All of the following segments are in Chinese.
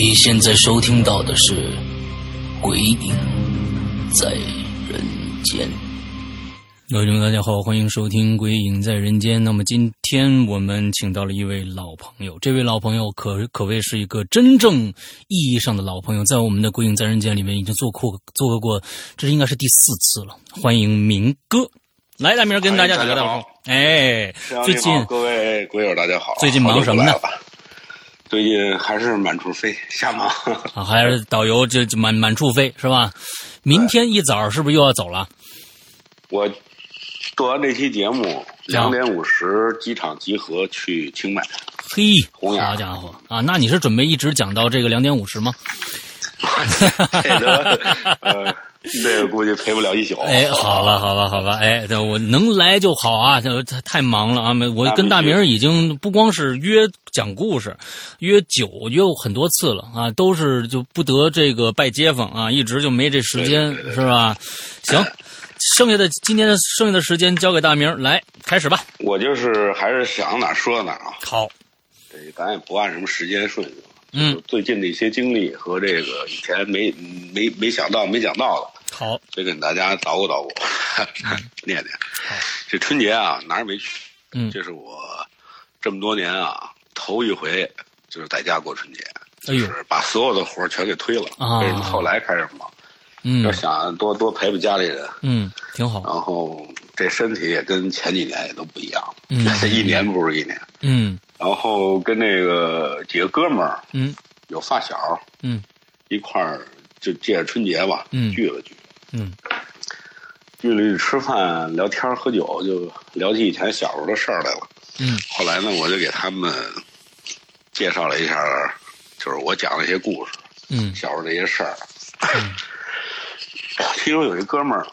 你现在收听到的是《鬼影在人间》。各位听众，大家好，欢迎收听《鬼影在人间》。那么今天我们请到了一位老朋友，这位老朋友可可谓是一个真正意义上的老朋友，在我们的《鬼影在人间》里面已经做过做过，这应该是第四次了。欢迎明哥，来，大明跟大家打个招呼。哎，最近各位鬼友大家好，最近忙什么呢？最近还是满处飞，瞎忙啊，还是导游就就满满处飞是吧？明天一早是不是又要走了？我做完这期节目，两点五十机场集合去清迈。嘿，红好家伙啊！那你是准备一直讲到这个两点五十吗？这个呃。这个估计陪不了一宿。哎，好吧，好吧，好吧，哎，我能来就好啊，这太忙了啊！我跟大明已经不光是约讲故事，约酒约过很多次了啊，都是就不得这个拜街坊啊，一直就没这时间，是吧？行，剩下的今天的剩下的时间交给大明来开始吧。我就是还是想哪说哪啊。好，这咱也不按什么时间顺序。嗯，最近的一些经历和这个以前没没没想到没讲到的，好，再跟大家捣鼓捣鼓，念念。这春节啊哪儿也没去，嗯，这是我这么多年啊头一回就是在家过春节，就是把所有的活全给推了。啊，为什么后来开始忙？嗯，要想多多陪陪家里人。嗯，挺好。然后这身体也跟前几年也都不一样，嗯，一年不如一年。嗯。然后跟那个几个哥们儿，嗯，有发小，嗯，一块儿就借着春节吧，嗯，聚了聚，嗯，聚了聚吃饭聊天喝酒，就聊起以前小时候的事儿来了，嗯。后来呢，我就给他们介绍了一下，就是我讲了一些故事，嗯，小时候这些事儿。其中有一哥们儿，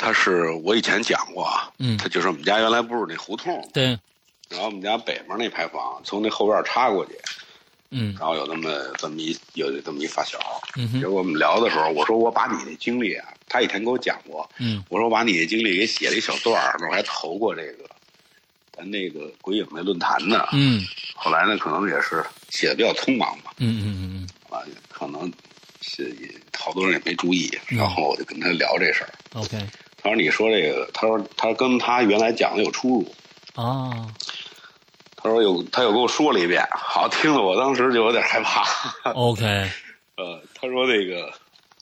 他是我以前讲过啊，嗯，他就是我们家原来不是那胡同，对。然后我们家北面那排房从那后院插过去，嗯，然后有那么这么一有这么一发小，嗯结果我们聊的时候，我说我把你的经历啊，他以前给我讲过，嗯，我说我把你的经历给写了一小段儿，我还投过这个咱那个鬼影那论坛呢，嗯，后来呢可能也是写的比较匆忙吧，嗯嗯嗯嗯，啊，可能是好多人也没注意，然后我就跟他聊这事儿，OK，他说你说这个，他说他跟他原来讲的有出入。啊，他说有，他又跟我说了一遍，好听的，我当时就有点害怕。OK，呃，他说那个，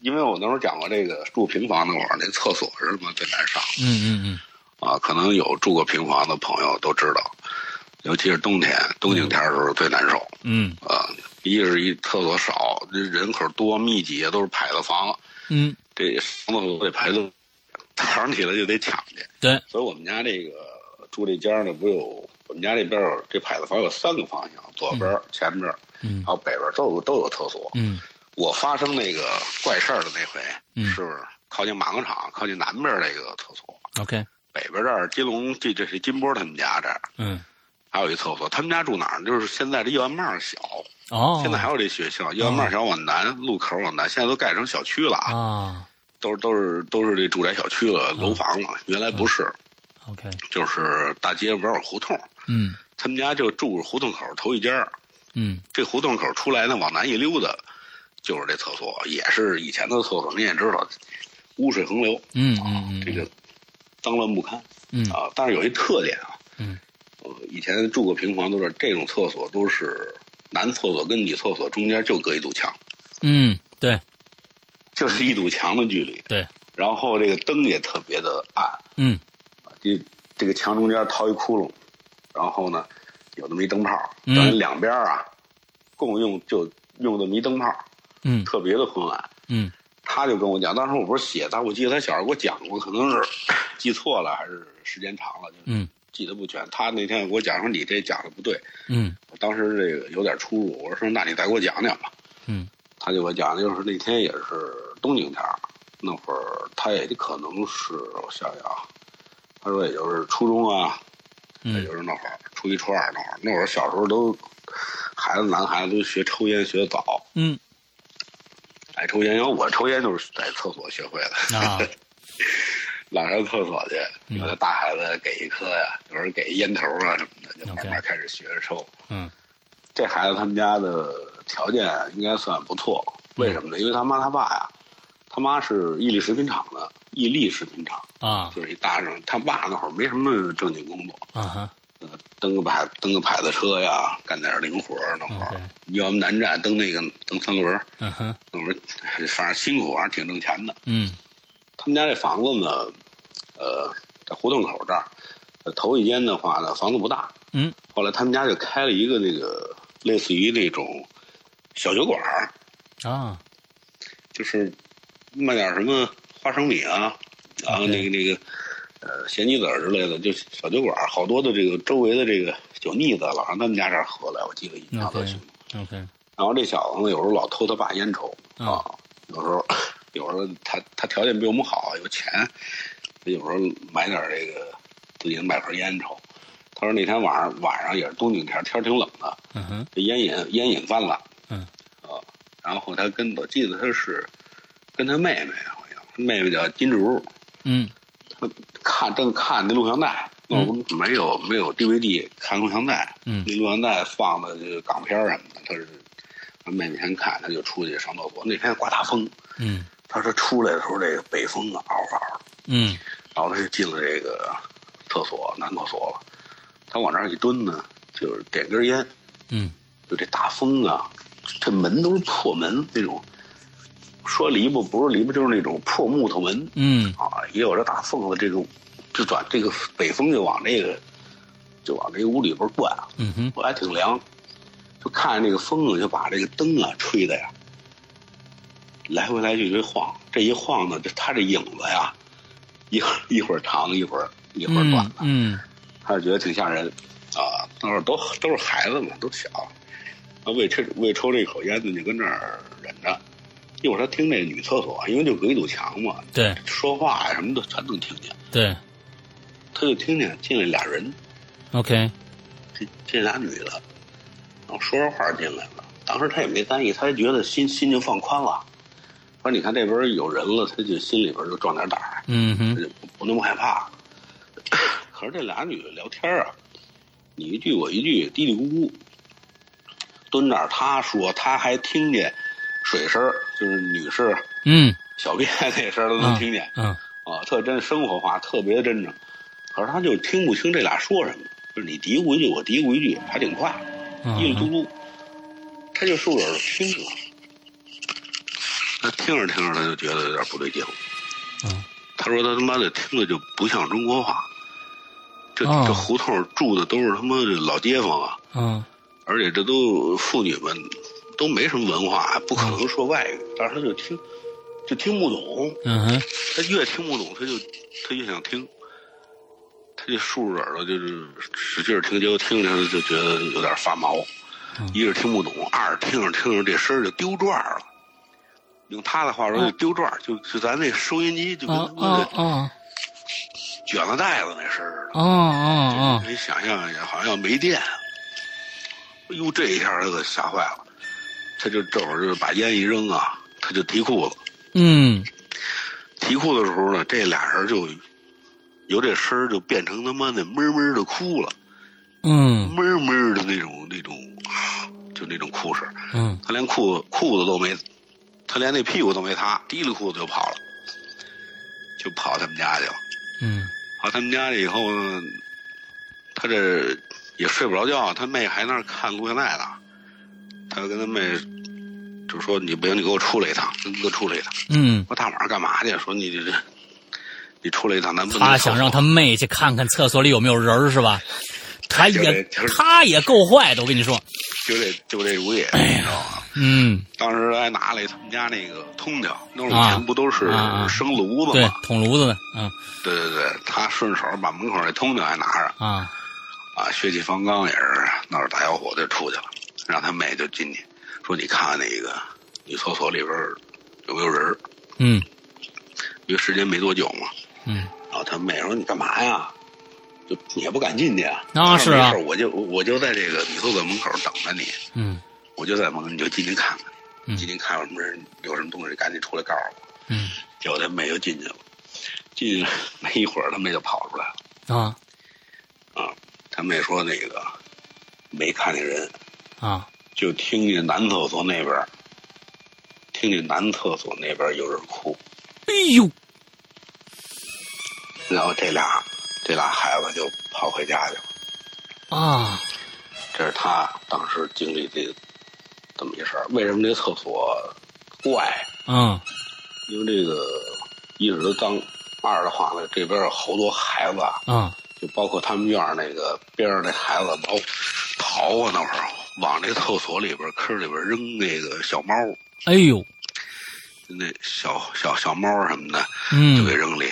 因为我那时候讲过这个住平房那会儿，那厕所是什么最难上。嗯嗯嗯。啊，可能有住过平房的朋友都知道，尤其是冬天，冬景天的时候最难受。嗯。啊，一是一厕所少，这人口多密集，都是排的房。嗯。这上厕所得排队，早上起来就得抢去。对。所以我们家这个。住这家呢，不有我们家这边有这牌子房有三个方向，左边、前边，嗯，还有北边都有都有厕所。嗯，我发生那个怪事儿的那回，嗯，是靠近马工厂，靠近南边那个厕所。OK，北边这儿金龙这这是金波他们家这儿，嗯，还有一厕所。他们家住哪儿？就是现在这叶万帽小。哦，现在还有这学校，叶万帽小往南路口往南，现在都盖成小区了啊，都是都是都是这住宅小区了，楼房了，原来不是。OK，就是大街玩玩胡同，嗯，他们家就住胡同口头一家，嗯，这胡同口出来呢，往南一溜达，就是这厕所，也是以前的厕所，你也知道，污水横流，嗯嗯，这个脏乱不堪，嗯。啊，但是有一特点啊，嗯，呃，以前住过平房都是这种厕所都是男厕所跟女厕所中间就隔一堵墙，嗯，对，就是一堵墙的距离，对，然后这个灯也特别的暗，嗯。这这个墙中间掏一窟窿，然后呢，有那么一灯泡，嗯等于两边啊，共用就用那么一灯泡，嗯特别的昏暗。嗯他就跟我讲，当时我不是写，他我记得他小时候给我讲过，可能是记错了，还是时间长了，就嗯记得不全。他那天给我讲说你这讲的不对，嗯我当时这个有点出入，我说那你再给我讲讲吧。嗯他就给我讲，就是那天也是冬景天儿，那会儿他也可能是我想想啊，他说也就是初中啊，也嗯就是那会儿初一初二那会儿，那会儿小时候都孩子男孩子都学抽烟学的早，嗯。爱抽烟，因为我抽烟就是在厕所学会的。啊。老上厕所去，嗯。有的大孩子给一颗呀，有人给烟头啊什么的，就慢慢开始学着抽。嗯。这孩子他们家的条件应该算不错，为什么呢？因为他妈他爸呀，他妈是伊利食品厂的，伊利食品厂啊。就是一大人，他爸那会儿没什么正经工作，啊哈。呃，蹬个牌蹬个牌子车呀，干点零活儿那会儿。要我们南站蹬那个蹬三轮儿，嗯哼。那会儿反正辛苦，反正挺挣钱的。嗯。他们家这房子呢，呃，在胡同口这儿，呃头一间的话呢，房子不大。嗯。后来他们家就开了一个那个类似于那种小酒馆儿。啊。就是卖点什么花生米啊，然后那个那个呃咸鸡子儿之类的，就小酒馆儿，好多的这个周围的这个酒腻子老上他们家这儿喝来，我记得印象特 OK。OK 然后这小子呢，有时候老偷他爸烟抽嗯啊，有时候有时候他他条件比我们好，有钱，他有时候买点这个自己买盒烟抽。他说那天晚上晚上也是冬景天，天儿挺冷的，嗯哼这烟瘾烟瘾犯了，嗯啊，然后他跟我记得他是跟他妹妹好像，他妹妹叫金竹，嗯。他看正看那录像带，那会儿没有没有 DVD 看录像带，嗯。那录像带放的这个港片什么的，他是他妹妹先看，他就出去上厕所。那天刮大风，嗯。他说出来的时候这个北风啊嗷嗷的，嗯。然后他就进了这个厕所男厕所了。他往那儿一蹲呢，就是点根烟，嗯。就这大风啊，这门都是破门那种，说篱笆不是篱笆，就是那种破木头门。嗯。啊，也有这大缝子，这个就转这个北风就往这个就往这个屋里边灌，嗯哼。我还挺凉，就看着那个风啊，就把这个灯啊吹的呀，来回来去就晃，这一晃呢，就他这影子呀，一会儿 一会儿长，一会儿一会儿短嗯的，嗯。他就觉得挺吓人。啊。那会儿都都是孩子嘛，都小，啊，为抽为抽这口烟呢，就跟那儿忍着。一会儿他听那女厕所，因为就隔一堵墙嘛，对说话呀什么的全能听见。对他就听见进来俩人，OK 这这俩女的，然后说着话进来了。当时他也没在意，他就觉得心心就放宽了。说你看这边有人了，他就心里边就壮点胆儿，嗯哼他就不不那么害怕。可是这俩女的聊天啊，你一句我一句，嘀嘀咕咕，蹲那儿。他说他还听见水声，就是女士嗯小便那声都能听见。嗯啊，特真生活化，特别真诚。可是他就听不清这俩说什么，就是你嘀咕一句，我嘀咕一句，还挺快，嗯一嘟嘟，他就竖着耳朵听着。他听着听着，他就觉得有点不对劲。嗯他说他他妈的听着就不像中国话，这、哦这胡同住的都是他妈的老街坊啊，嗯而且这都妇女们都没什么文化，不可能说外语，但是他就听就听不懂。嗯哼他越听不懂，他就他越想听，他就竖着耳朵就是使劲听，结果听着就觉得有点发毛。嗯一是听不懂，二是听着听着这声儿就丢转了。用他的话说就丢转儿，就就咱那收音机就跟啊他妈的啊啊卷了袋子那声儿的。啊可以想象一下，好像要没电。哎呦，这一下他可吓坏了，他就这会儿就把烟一扔啊，他就提裤子。嗯提裤子的时候呢，这俩人就由这声儿就变成他妈的闷闷的哭了，嗯闷闷的那种那种，就那种哭声。嗯他连裤子裤子都没，他连那屁股都没擦，提了裤子就跑了，就跑他们家去了。嗯跑他们家去以后呢，他这也睡不着觉，他妹还那儿看录像带呢。他跟他妹就说：“你不行，你给我出来一趟，你给我出来一趟。”嗯，我大晚上干嘛去？说你这这，你出来一趟，咱不能他想让他妹去看看厕所里有没有人儿是吧？他也就是他也够坏的，我跟你说。就这就这主意，哎你知道吗？嗯，当时还拿了他们家那个通条，那会儿以前不都是生炉子对吗？，捅炉子的，嗯对对对，他顺手把门口那通条还拿着，啊啊，血气方刚也是闹着大小伙就出去了，让他妹就进去，说你看看那个女厕所里边有没有人嗯因为时间没多久嘛。嗯然后他妹说你干嘛呀？就你也不敢进去啊？啊是我就我就在这个女厕所门口等着你，嗯我就在门口，你就进去看看，嗯进去看有什么人，有什么东西赶紧出来告诉我。嗯结果他妹就进去了，进去没一会儿，他妹就跑出来了。啊啊，他妹说那个没看见人，啊。就听见男厕所那边儿，听见男厕所那边有人哭，哎呦。然后这俩这俩孩子就跑回家去了。啊。这是他当时经历的这么一事儿。为什么这厕所怪？嗯。因为这个一是它脏，二的话呢，这边有好多孩子嗯，啊就包括他们院儿那个边上那孩子，包淘啊那会儿往这厕所里边坑里边扔那个小猫，哎呦那小小小猫什么的就给嗯扔里，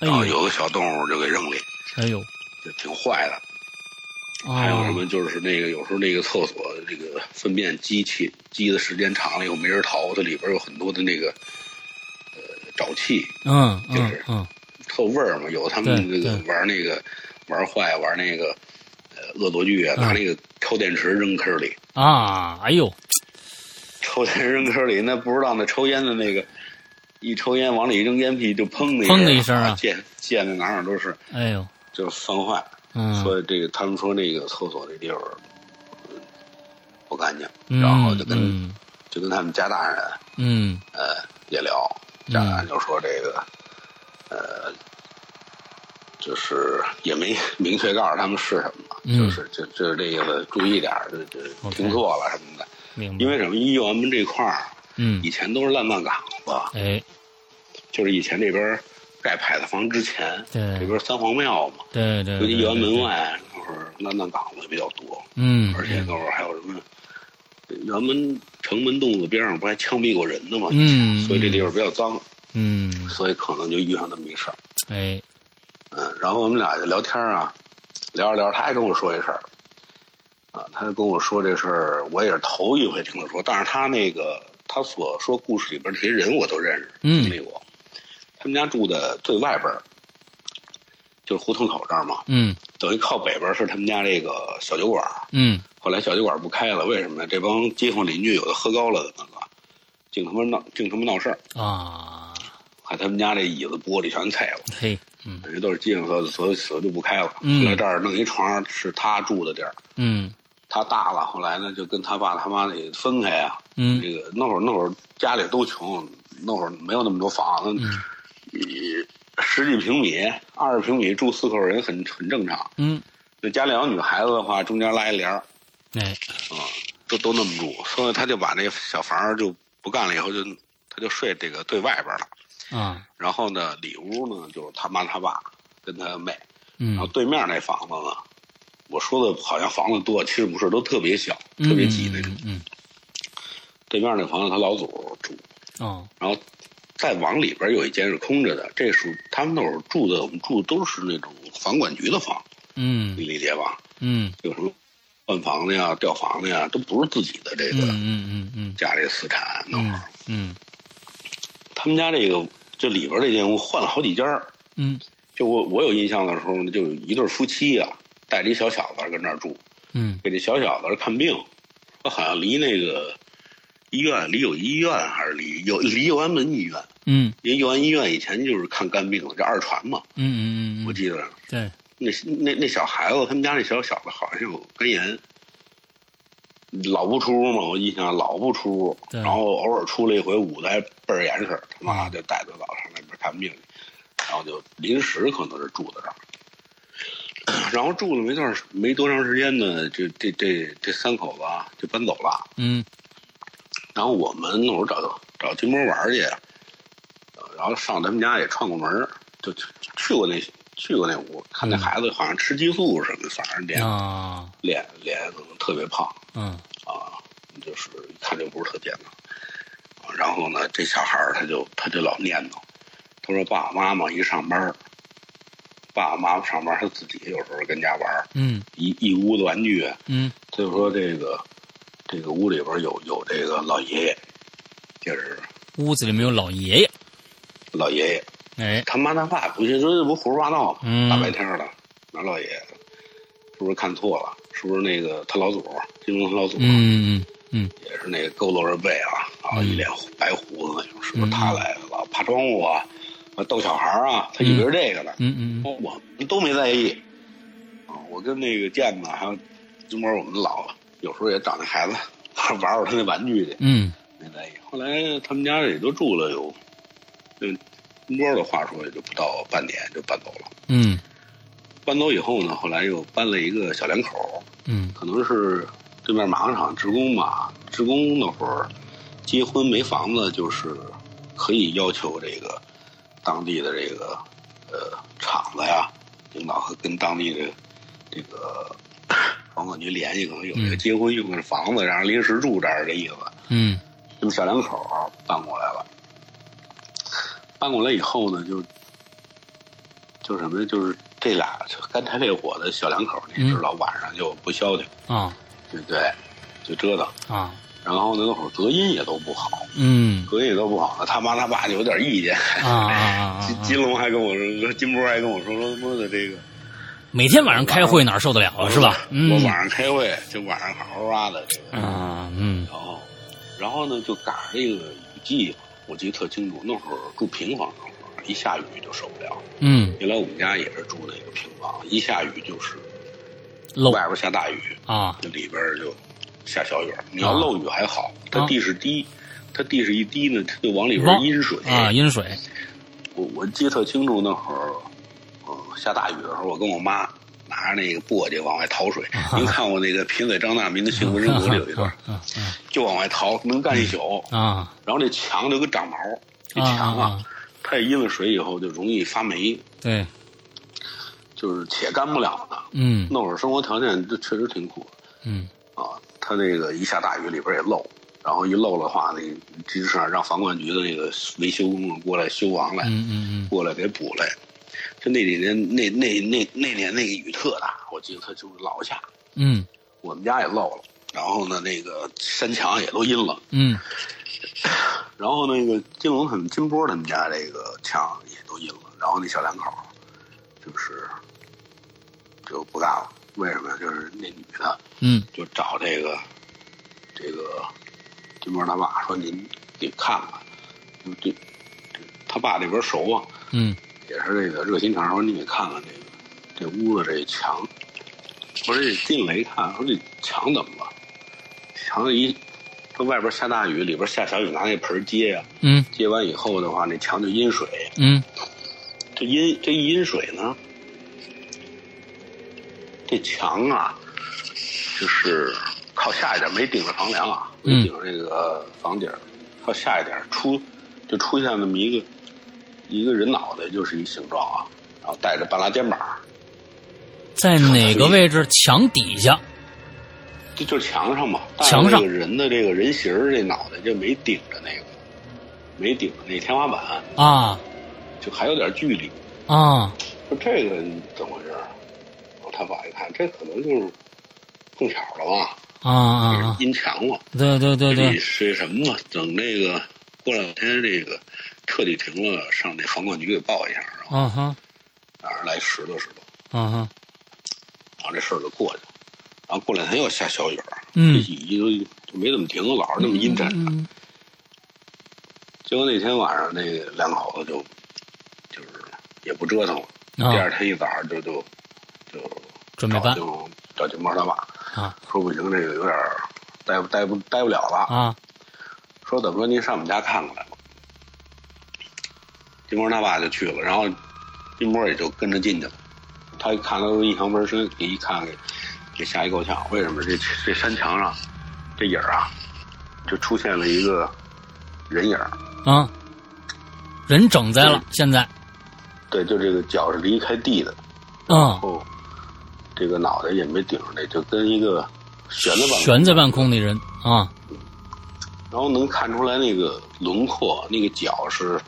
哎然后有的小动物就给扔里，哎呦就挺坏的。啊还有什么就是那个有时候那个厕所这个粪便积气积的时间长了以后没人淘，它里边有很多的那个呃沼气，嗯就是嗯嗯特味儿嘛。有他们那个玩那个玩坏玩那个呃恶作剧啊，嗯拿那个抽电池扔坑里，啊哎呦抽电池扔坑里，那不知道那抽烟的那个一抽烟往里一扔烟屁就砰的砰的一声啊溅溅的哪哪都是，哎呦就放坏。嗯所以这个他们说那个厕所这地方嗯不干净，嗯然后就跟、嗯就跟他们家大人嗯呃也聊，家大人就说这个呃就是也没明确告诉他们是什么，嗯就是就就是这意思注意点儿，这这听错了什么的。明白因为什么？医院门这块儿嗯以前都是烂漫岗子，哎就是以前这边盖牌子房之前，对这边三皇庙嘛，对对尤其对园门外那会儿烂漫岗子比较多。嗯而且那会儿还有什么，园门城门洞子边上不还枪毙过人呢吗？嗯所以这地方比较脏，嗯所以可能就遇上这么一事儿。哎嗯，然后我们俩就聊天啊，聊着聊着，他还跟我说一事儿，啊，他就跟我说这事儿，我也是头一回听他说，但是他那个他所说故事里边这些人我都认识，嗯经历过。他们家住的最外边儿，就是胡同口这儿嘛，嗯等于靠北边儿是他们家这个小酒馆儿。嗯后来小酒馆不开了，为什么呢？这帮街坊邻居有的喝高了的那个，净他妈闹，净他妈闹事儿，啊把他们家这椅子玻璃全碎了，嘿嗯等于都是街坊所所所就不开了。嗯后来这儿弄一床是他住的地儿，嗯他大了，后来呢就跟他爸他妈得分开啊、嗯这个那会儿那会儿家里都穷，那会儿没有那么多房子，嗯一十几平米、二十平米住四口人很很正常。嗯那家里有女孩子的话，中间拉一帘儿，哎啊，都都那么住，所以他就把那小房儿就不干了，以后就他就睡这个最外边了。啊。然后呢，里屋呢就是他妈他爸跟他妹，嗯。然后对面那房子呢，我说的好像房子多，其实不是，都特别小，特别挤那种。嗯对面那房子他老祖住，哦。然后再往里边有一间是空着的，这是他们那会儿住的，我们住的都是那种房管局的房，嗯。你理解吧？嗯。有什么换房的呀、调房的呀，都不是自己的这嗯个嗯嗯嗯家里私产那会儿。嗯。他们家这个这里边这间屋换了好几家儿嗯。就我我有印象的时候呢，就有一对夫妻啊，带着一小小子跟那儿住，嗯。给这小小子看病，他好像离那个医院离有医院还是离有离右安门医院，嗯。因为右安医院以前就是看肝病的，这二传嘛，嗯嗯我记得。对。那那那小孩子他们家那小小子好像有肝炎。老不出屋嘛，我印象老不出屋，然后偶尔出来一回，捂得还倍儿严实，他妈就带着老上那边看病去，然后就临时可能是住在这儿，然后住了没段时没多长时间呢，这这这这三口子啊就搬走了。嗯然后我们那会儿找找金波玩去，呃然后上他们家也串过门儿就去去过那去过那屋，看那孩子好像吃激素什么的，反正脸、啊。脸脸特别胖嗯。啊。就是一看就不是特健康。然后呢，这小孩儿他就他就老念叨，他说爸爸妈妈一上班，爸爸妈妈上班，他自己有时候跟家玩儿，嗯。一一屋子玩具，嗯。他就说这个这个屋里边有有这个老爷爷，就是屋子里面有老爷爷，老爷爷，哎，他妈他爸不信说这不胡说八道吗？嗯大白天的哪老爷爷？是不是看错了？是不是那个他老祖金龙他老祖？嗯嗯也是那个佝偻着背啊，然后一脸白胡子是不是他来了？老爬窗户啊，啊逗小孩儿啊，他以为是这个呢。嗯嗯嗯我们都没在意啊。我跟那个健子还有金波，我们老有时候也找那孩子 玩玩他那玩具去，嗯没在意。后来他们家也都住了有，用金波的话说，也就不到半年就搬走了。嗯搬走以后呢，后来又搬了一个小两口，嗯可能是对面马钢厂职工吧，职工那会儿结婚没房子，就是可以要求这个当地的这个呃厂子呀，领导和跟当地的这个房管局联系，可能有这个嗯结婚用的房子，然后临时住这儿的意思。嗯这么小两口搬过来了，搬过来以后呢，就就什么呢？就是这俩就干柴烈火的小两口，你知道，晚上就不消停。啊对对，就折腾。啊然后呢，那会儿隔音也都不好，嗯隔音也都不好呢。他妈他爸就有点意见。啊金啊！金龙还跟我说，金波还跟我说说他妈的这个每天晚上开会哪受得了啊，是吧？嗯我晚上开会，就晚上好好挖的这个。啊嗯然后，然后呢，就赶上这个雨季，我记得特清楚。那会儿住平房，那会儿一下雨就受不了。嗯原来我们家也是住那个平房，一下雨就是漏外边下大雨，啊那里边就下小雨。你要漏雨还好，它地势低，它地势一低呢，它就往里边汪阴水。啊阴水我我记得特清楚，那会儿，呃，下大雨的时候，我跟我妈拿着那个簸箕往外淘水。您看过那个贫嘴张大民的《幸福生活》里有一段，啊就往外淘，能干一宿。啊然后那墙就跟长毛，这啊墙啊，啊它也阴了水以后就容易发霉，对就是且干不了的。嗯那会儿生活条件这确实挺苦嗯啊。它那个一下大雨里边也漏，然后一漏的话，那及时让房管局的那个维修工人过来修完来，嗯嗯过来给补来。就那几年，那那那那年那个雨特大，我记得他就是老下，嗯我们家也漏了。然后呢，那个山墙也都阴了。嗯 然后那个金龙他们金波他们家这个墙也都阴了，然后那小两口儿就是就不干了，为什么呀？就是那女的嗯就找这个这个金波他爸说您给看看，就这这他爸这边熟啊，嗯也是这个热心肠，说你给看看这个这屋子这墙。我说这进来一看，说这墙怎么了？墙一，这外边下大雨，里边下小雨，拿那盆接呀、嗯接完以后的话，那墙就阴水。嗯这阴这一阴水呢，这墙啊，就是靠下一点，没顶着房梁啊，没嗯顶着这个房顶儿，靠下一点出，就出现那么一个一个人脑袋，就是一形状啊，然后带着半拉肩膀，在哪个位置？墙底下这就是墙上嘛，墙上这个人的这个人形儿这脑袋就没顶着那个，没顶着那天花板，啊就还有点距离。啊说这个怎么回事他爸一看，这可能就是碰巧了吧，啊啊啊！阴墙嘛。对对对这对，是什么嘛？等那个过两天这个彻底停了，上那房管局给报一下，然后啊哈让人来拾掇拾掇，啊哈，然后这事儿就过去了。然后过两天又下小雨儿，嗯这雨就就没怎么停，老是那么阴沉着。嗯结果那天晚上，那个两口子就就是也不折腾了。啊第二天一早上就就就准备搬找找金毛他爸，啊说不行，这个有点待不待不待不了了。啊说怎么说您上我们家看看来吧。金波他爸就去了，然后金波也就跟着进去了。他一看他都印象倍儿深，给一看给给吓一够呛。为什么这这山墙上这影儿啊，就出现了一个人影儿？啊！人整在了，现在对，就这个脚是离开地的，啊，后这个脑袋也没顶上那，就跟一个悬在半悬在半空的人啊，然后能看出来那个轮廓，那个脚是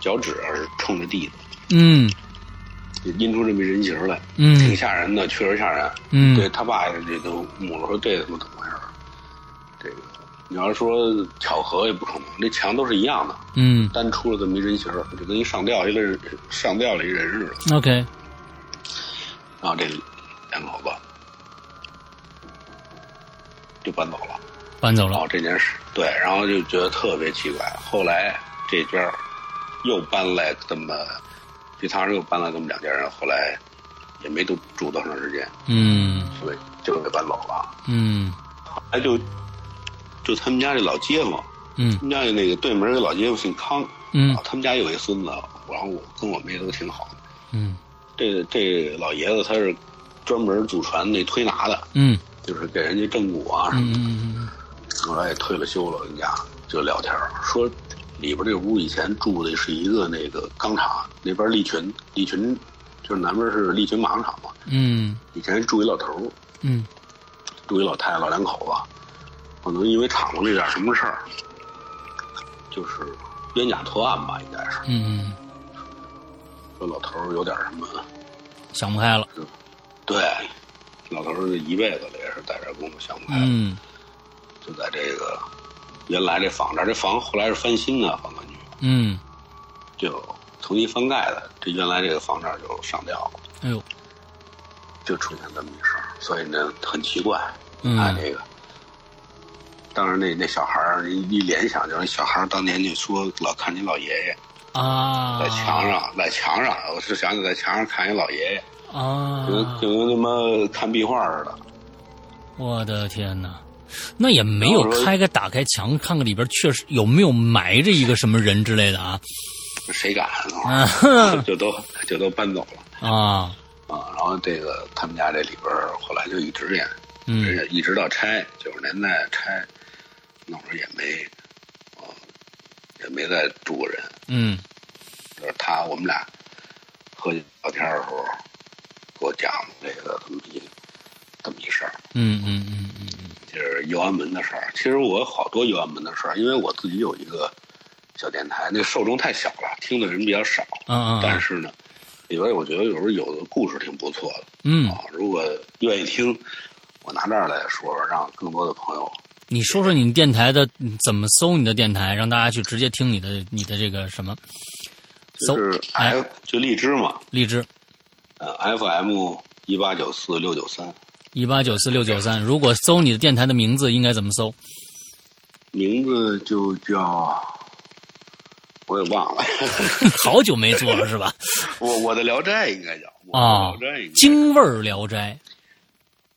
脚趾是冲着地的，嗯就印出这么一人形来，嗯挺嗯吓人的，确实吓人。嗯，对他爸这都母了说这他妈怎么回事儿？这个你要是说巧合也不可能，那墙都是一样的，嗯单出了这么一人形儿，就跟一上吊一个上吊了一人似的。，OK，然后这两口子就搬走了。搬走了哦，，这件事对，然后就觉得特别奇怪。后来这边儿又搬来这么，这趟又搬来这么两家人，后来也没都住多长时间，嗯所以就给搬走了。嗯后来就就他们家这老街坊，嗯他们家那个对门有个老街坊姓康，嗯啊，他们家有一孙子，然后我跟我妹都挺好的。嗯这这老爷子他是专门祖传那推拿的，嗯就是给人家正骨啊什么嗯的。嗯后来也退了休了，人家就聊天儿说，里边这屋以前住的是一个那个钢厂，那边利群，利群就是南边是利群马钢厂嘛，嗯。以前住一老头儿，嗯。住一老太太，老两口子，可能因为厂子里点什么事儿，就是冤假错案吧，应该是嗯，说老头儿有点什么，想不开了，对，老头儿这一辈子了也是在这儿工作想不开了，嗯。就在这个原来这房这儿，这房后来是翻新的，房管局。嗯，就重新翻盖的，这原来这个房这儿就上吊了，哎呦，就出现这么一事儿，所以呢很奇怪。嗯看这个，当时那那小孩儿一一联想，就是小孩儿当年就说老看你老爷爷啊，在墙上，在墙上，我是想起在墙上看一老爷爷，啊就，跟就跟他妈看壁画似的。我的天哪！那也没有开开个打开墙看看里边确实有没有埋着一个什么人之类的啊。谁敢那啊 就都就都搬走了。啊。啊！然后这个他们家这里边后来就一直也嗯。而且一直到拆九十年代拆，那会儿也没，呃，也没再住过人。嗯。就是他我们俩喝酒聊天的时候，给我讲这个这么一这么一事儿，嗯嗯嗯嗯就是右安门的事儿。其实我有好多右安门的事儿，因为我自己有一个小电台，那受众太小了，听的人比较少。嗯嗯，但是呢，里边我觉得有时候有的故事挺不错的。嗯，啊。如果愿意听，我拿这儿来说说，让更多的朋友你说说你电台的嗯怎么搜你的电台，让大家去直接听你的你的这个什么？搜就是哎。F 就荔枝嘛，荔枝。呃，FM 一八九四六九三，一八九四六九三。如果搜你的电台的名字，应该怎么搜？名字就叫我也忘了，好久没做了是吧？我我的聊斋应该叫啊京味儿聊斋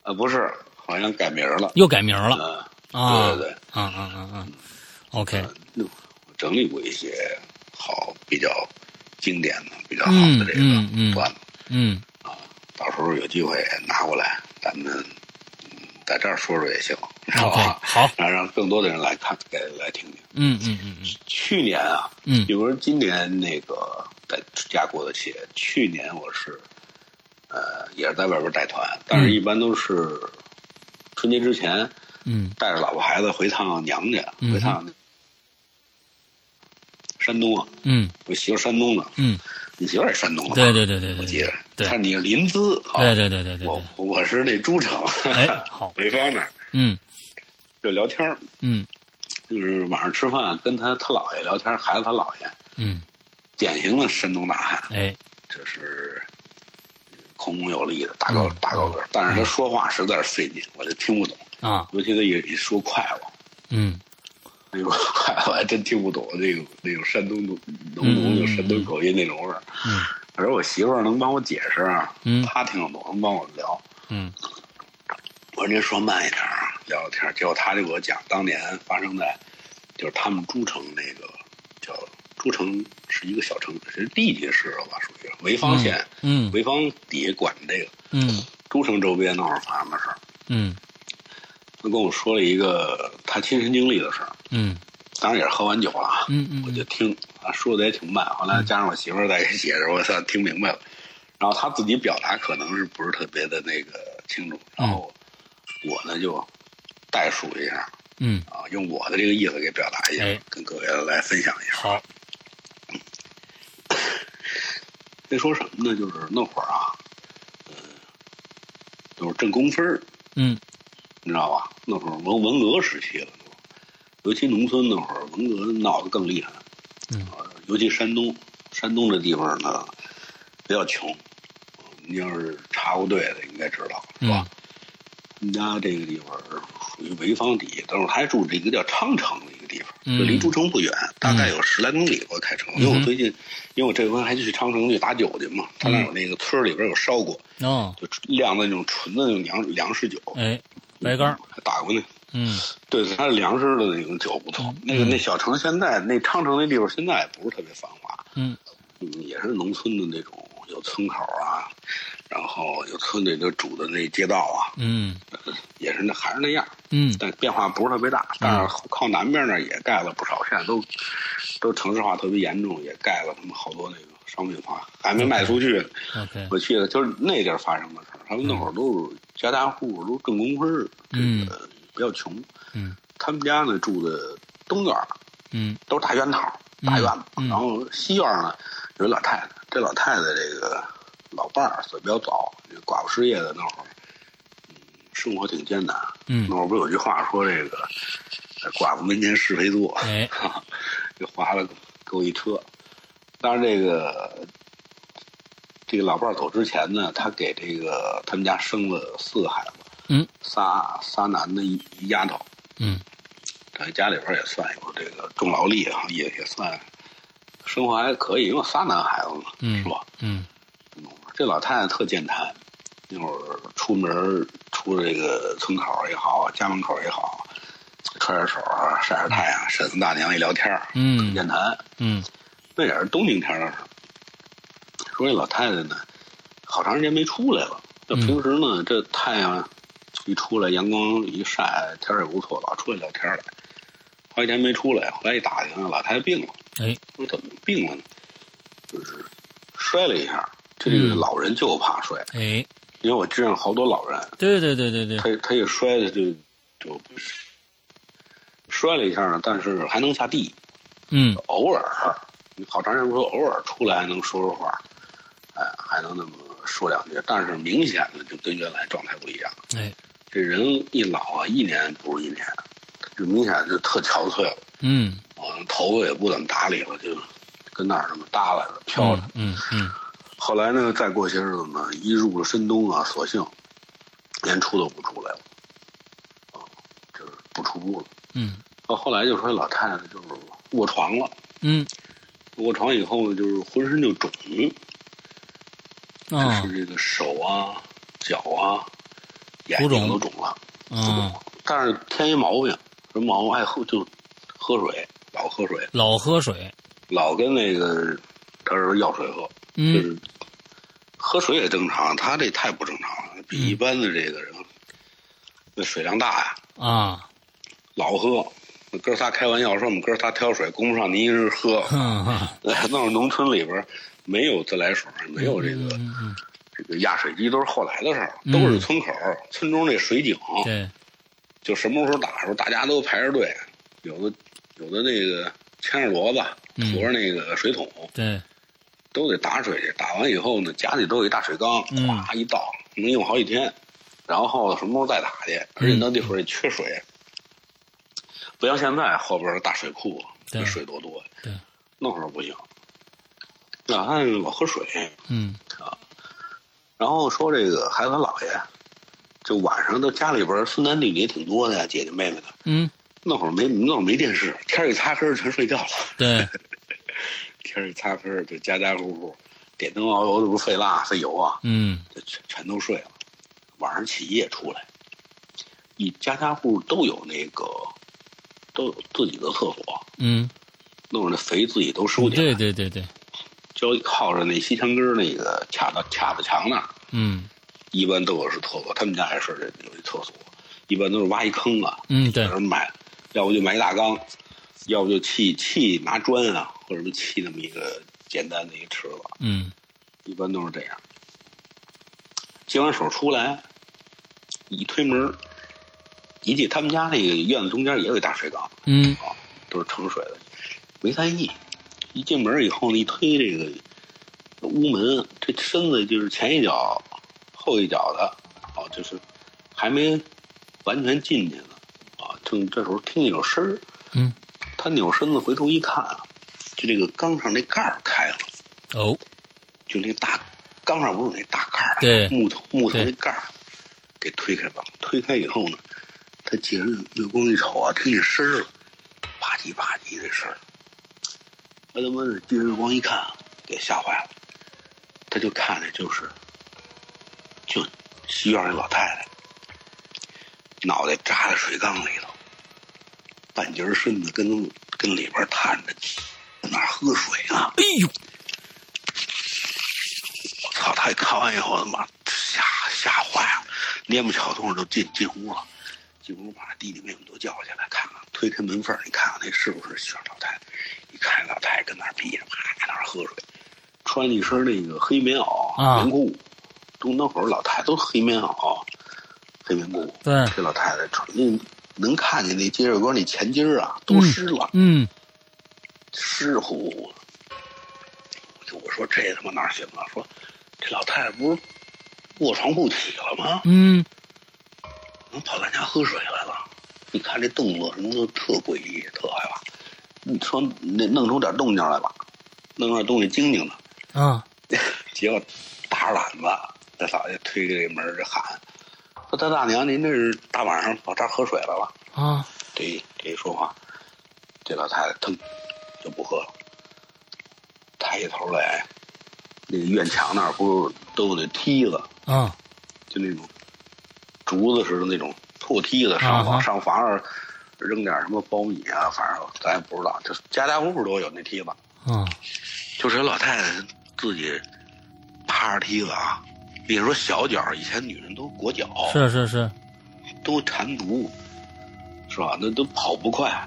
呃不是，好像改名了，又改名了呃，啊！对对对，啊啊啊啊！OK，我整理过一些好比较经典的、比较好嗯的这个段子，嗯啊到时候有机会拿过来，咱们嗯在这儿说说也行，好吧？好，让让更多的人来看，来来听听。嗯嗯嗯嗯。去年啊，嗯。比如说今年那个在家过的节，去年我是，呃，也是在外边带团，但是一般都是春节之前嗯。带着老婆孩子回趟娘家，嗯回趟山东啊，嗯。我媳妇山东的，嗯，你媳妇也山东的，对对对对对我记得，对看你是临淄，好。对对对对对我，我是那诸城，哎 好。潍坊那儿。嗯。就聊天儿。嗯。就是晚上吃饭跟他他姥爷聊天，孩子他姥爷，嗯，典型的山东大汉。哎。这是孔孔有力的大高嗯。大高个儿，但是他说话实在是费劲，我就听不懂，啊。尤其他也一说快了，嗯。那种快了我还真听不懂那种那种山东浓浓浓的山东口音那种味儿。嗯而我媳妇儿能帮我解释啊，嗯她听得懂，能帮我聊。嗯我说您说慢一点啊，聊聊天。结果他就给我讲当年发生在就是他们诸城那个叫诸城是一个小城，是地级市了吧，属于潍坊县。嗯潍坊底下管这个嗯诸城周边那会儿发生的事儿。嗯他跟我说了一个他亲身经历的事儿，嗯当然也是喝完酒了啊。嗯嗯我就听他说的也挺慢，后来加上我媳妇儿在给写着，我操听明白了。然后他自己表达可能是不是特别的那个清楚，然后我呢就代述一下嗯啊，用我的这个意思给表达一下，哎跟各位来分享一下。好，那说什么呢？就是那会儿啊，嗯，就是挣工分儿嗯你知道吧？那会儿文文革时期了，尤其农村那会儿，文革闹得更厉害。嗯呃，尤其山东，山东这地方呢比较穷。你要是查过队的，应该知道，是吧？我们家这个地方属于潍坊底，但是还住着一个叫昌城的一个地方，嗯就离诸城不远，大概有十来公里吧，开车。因为我最近，因为我这回还去昌城去打酒去嘛，他那有那个村里边有烧过，哦，就酿的那种纯的那种粮粮食酒，哎，白干，还打过那。嗯对，它是粮食的那种酒不错。那个那小城现在那昌城那地方现在也不是特别繁华，嗯嗯，也是农村的那种，有村口啊，然后有村里头主的那街道啊，嗯也是那还是那样，嗯但变化不是特别大。但是靠南边那儿也盖了不少，现在都都城市化特别严重，也盖了他们好多那个商品房，还没卖出去。我记得就是那地儿发生的事儿，他们那会儿都是家家户户都挣工分儿，嗯这个比较穷。嗯他们家呢住的东院儿，嗯都是大院套，嗯大院子。嗯然后西院呢有一老太太，这老太太这个老伴儿死得比较早，这寡妇失业的那会儿，嗯，生活挺艰难。嗯那会儿不有句话说这个呃寡妇门前是非多，哎就划了给我一车。但是这个这个老伴儿走之前呢，他给这个他们家生了四个孩子，嗯仨仨男的一一丫头。嗯在家里边也算有这个重劳力啊，也也算生活还可以，因为仨男孩子嘛，嗯是吧？嗯这老太太特健谈，那会儿出门出这个村口也好，家门口也好，揣着手啊，晒晒太阳，婶子大娘一聊天儿嗯健谈。嗯那也是冬天天的事儿。说这老太太呢，好长时间没出来了。这平时呢，这太阳一出来，阳光一晒，天儿也不错，老出来聊天来。好几天没出来，后来一打听，老太太病了。哎说怎么病了呢？就是摔了一下。这这个嗯老人就怕摔，哎，因为我知道好多老人，对对对对对，他他一摔的就就摔了一下呢，但是还能下地。嗯偶尔，好长时间不说，偶尔出来还能说说话，哎，还能那么说两句，但是明显的就跟原来状态不一样。哎这人一老啊，一年不如一年，就明显就特憔悴了，嗯啊，头发也不怎么打理了，就跟那儿那么耷拉着飘着。嗯嗯后来呢，再过些日子呢，一入了深冬啊，索性连出都不出来了，啊，就是不出屋了。嗯到后来就说老太太就是卧床了。嗯卧床以后呢，就是浑身就肿，啊就是这个手啊、脚啊、眼睛都肿了。嗯，但是添一毛病，什么毛病？爱喝就喝水，老喝水，老喝水，老跟那个他说要水喝，就嗯是喝水也正常，他这太不正常了，比一般的这个人那水量大呀，啊，老喝。那哥仨开玩笑说我们哥仨挑水，供不上您一人喝。哼 哼，那农村里边没有自来水，没有这个。嗯嗯这个压水机都是后来的事儿，嗯都是村口、村中那水井，对，就什么时候打的时候，大家都排着队，有的有的那个牵着骡子，嗯驮着那个水桶，对，都得打水去。打完以后呢，家里都有一大水缸，嗯哗一倒，能用好几天。然后什么时候再打去？而且那地方也缺水，不像现在后边大水库，对那水多多。对，那会儿不行，老汉老喝水，嗯然后说这个孩子他姥爷，就晚上都家里边孙男弟弟也挺多的呀，姐姐妹妹的。嗯，那会儿没那会儿没电视，天一擦黑全睡觉了。对，天一擦黑就家家户户点灯熬油，这不是费蜡费油啊，嗯就全全都睡了。晚上起夜出来，一家家户都有那个都有自己的厕所，嗯，那会儿那肥自己都收起来，对对对对，就靠着那西墙根儿那个卡子卡子墙那儿。嗯一般都有是厕所，他们家也是这有一厕所，一般都是挖一坑啊，嗯对有，人买，要不就买一大缸，要不就砌砌拿砖啊，或者是砌那么一个简单的一个池子，嗯一般都是这样。接完手出来，一推门，一进他们家那个院子中间也有一大水缸，嗯啊，都是盛水的，没在意。一进门以后呢，一推这个屋门，这身子就是前一脚后一脚的，啊，就是还没完全进去呢，啊，正这时候听见有声儿，嗯，他扭身子回头一看啊，就这个缸上那盖儿开了，哦，就那大缸上不是有那大盖儿啊，对木头木头那盖儿给推开了，推开以后呢，他借着月光一瞅啊，听见声儿了，吧唧吧唧这声儿，他他妈的借着月光一看啊，给吓坏了，他就看着就是，就西院那老太太，脑袋扎在水缸里头，半截身子跟跟里边探着，在那儿喝水呢。哎呦，我操！他一看完以后，他妈吓吓坏了，蔫不巧动都进进屋了。进屋把弟弟妹妹都叫起来，看看推开门缝儿，你看看那是不是小老太太？一看老太太跟那儿闭着，啪在那儿喝水，穿一身那个黑棉袄、啊棉裤。东那会儿老太太都黑棉袄、黑棉裤。对这老太太穿那能看见那接着光那前襟儿啊都湿了。嗯湿乎乎的。就我说这他妈哪儿行啊？说这老太太不是卧床不起了吗？嗯怎么跑咱家喝水来了？你看这动作什么都特诡异，特害怕。你说那弄出点动静来吧，弄出点动静惊惊的。啊，结果大着胆子，这嫂子推开这门儿就喊：“说他大娘，您这是大晚上跑这儿喝水来了？”啊，这一这一说话，这老太太腾就不喝了，抬起头来，那个院墙那儿不是都有那梯子，啊，就那种竹子似的那种破梯子，啊上哈房上房上扔点什么苞米啊，反正咱也不知道，就家家户户都有那梯子。啊，就是老太太自己趴着梯子啊，别说小脚，以前女人都裹脚，是是是，都缠足，是吧？那都跑不快，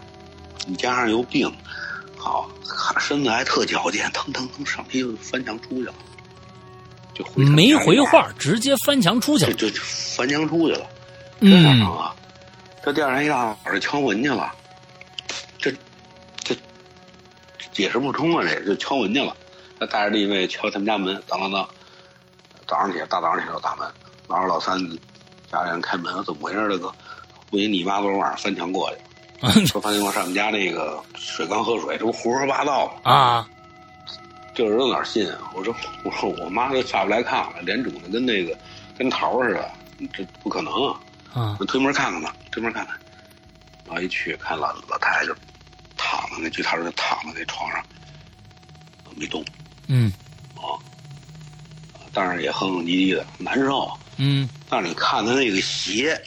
你加上有病，好身子还特矫健，腾腾腾上梯子翻墙出去了，就回没回话，直接翻墙出去了。就就翻墙出去了。这哪嗯能啊？这第二天一大早就敲门去了，这这解释不通啊！这就敲门去了。他带着弟妹敲他们家门，当当当，早上起来大早上起来就打门，老二老三家里人开门，怎么回事儿？这个，不行，你妈昨天晚上翻墙过去，说翻墙过上我们家那个水缸喝水，这不胡说八道吗？啊，这人哪儿信啊？我说我说我妈都下不来炕了，脸肿的跟那个跟桃似的，这不可能啊！啊我推门看看吧，推门看看，然后一去看老老太太就躺在那，据她说就躺在那床上没动嗯啊，但是也哼哼唧唧的难受。嗯但是你看她那个鞋，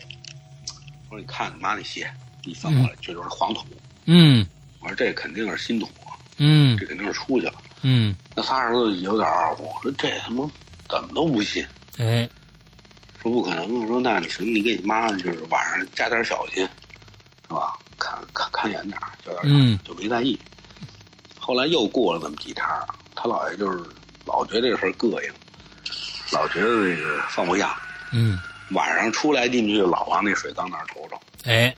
我说你看你妈那鞋，一翻过来这就是黄土，嗯我说这肯定是新土，嗯这肯定是出去了。嗯，那仨儿子有点二乎，说这他妈怎么都不信。哎，说不可能，我说那你行，你给你妈就是晚上加点小心，是吧？看看看远点儿，小点嗯，就没在意。后来又过了那么几天，他姥爷就是老觉得这事儿膈应，老觉得这个放不下。嗯，晚上出来进去，老往那水缸那儿瞅瞅，哎，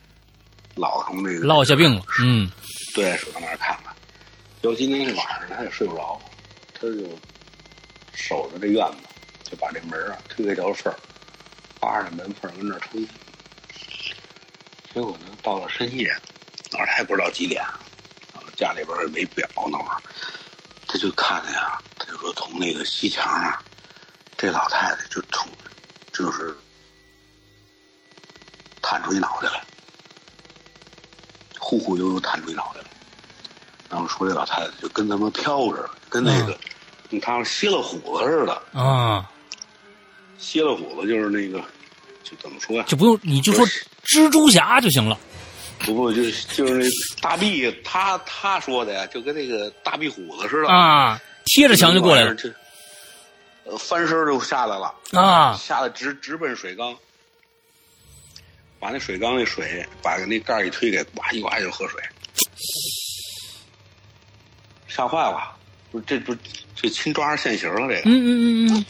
老从那个落下病了。嗯对水缸那儿看看。结果今天晚上他也睡不着，他就守着这院子，就把这门啊推开条缝，扒着门缝跟那儿吹。结果呢，到了深夜，那儿还不知道几点，家里边也没表那会儿，他就看见啊，他就说从那个西墙上，这老太太就从就是探出一脑袋来，忽忽悠悠探出一脑袋来，然后说这老太太就跟他们飘似的，跟那个，跟他歇了虎子似的，啊，歇了虎子就是那个，就怎么说呀、就不用你就说蜘蛛侠就行了。不不，就是就是那大壁，他他说的呀，就跟那个大壁虎子似的，啊，贴着墙就过来了。这呃，翻身就下来了啊下来直直奔水缸，把那水缸那水把那盖一推给，呱一呱就喝水，吓坏了，不是这不这亲抓着现行了这个，嗯嗯嗯嗯，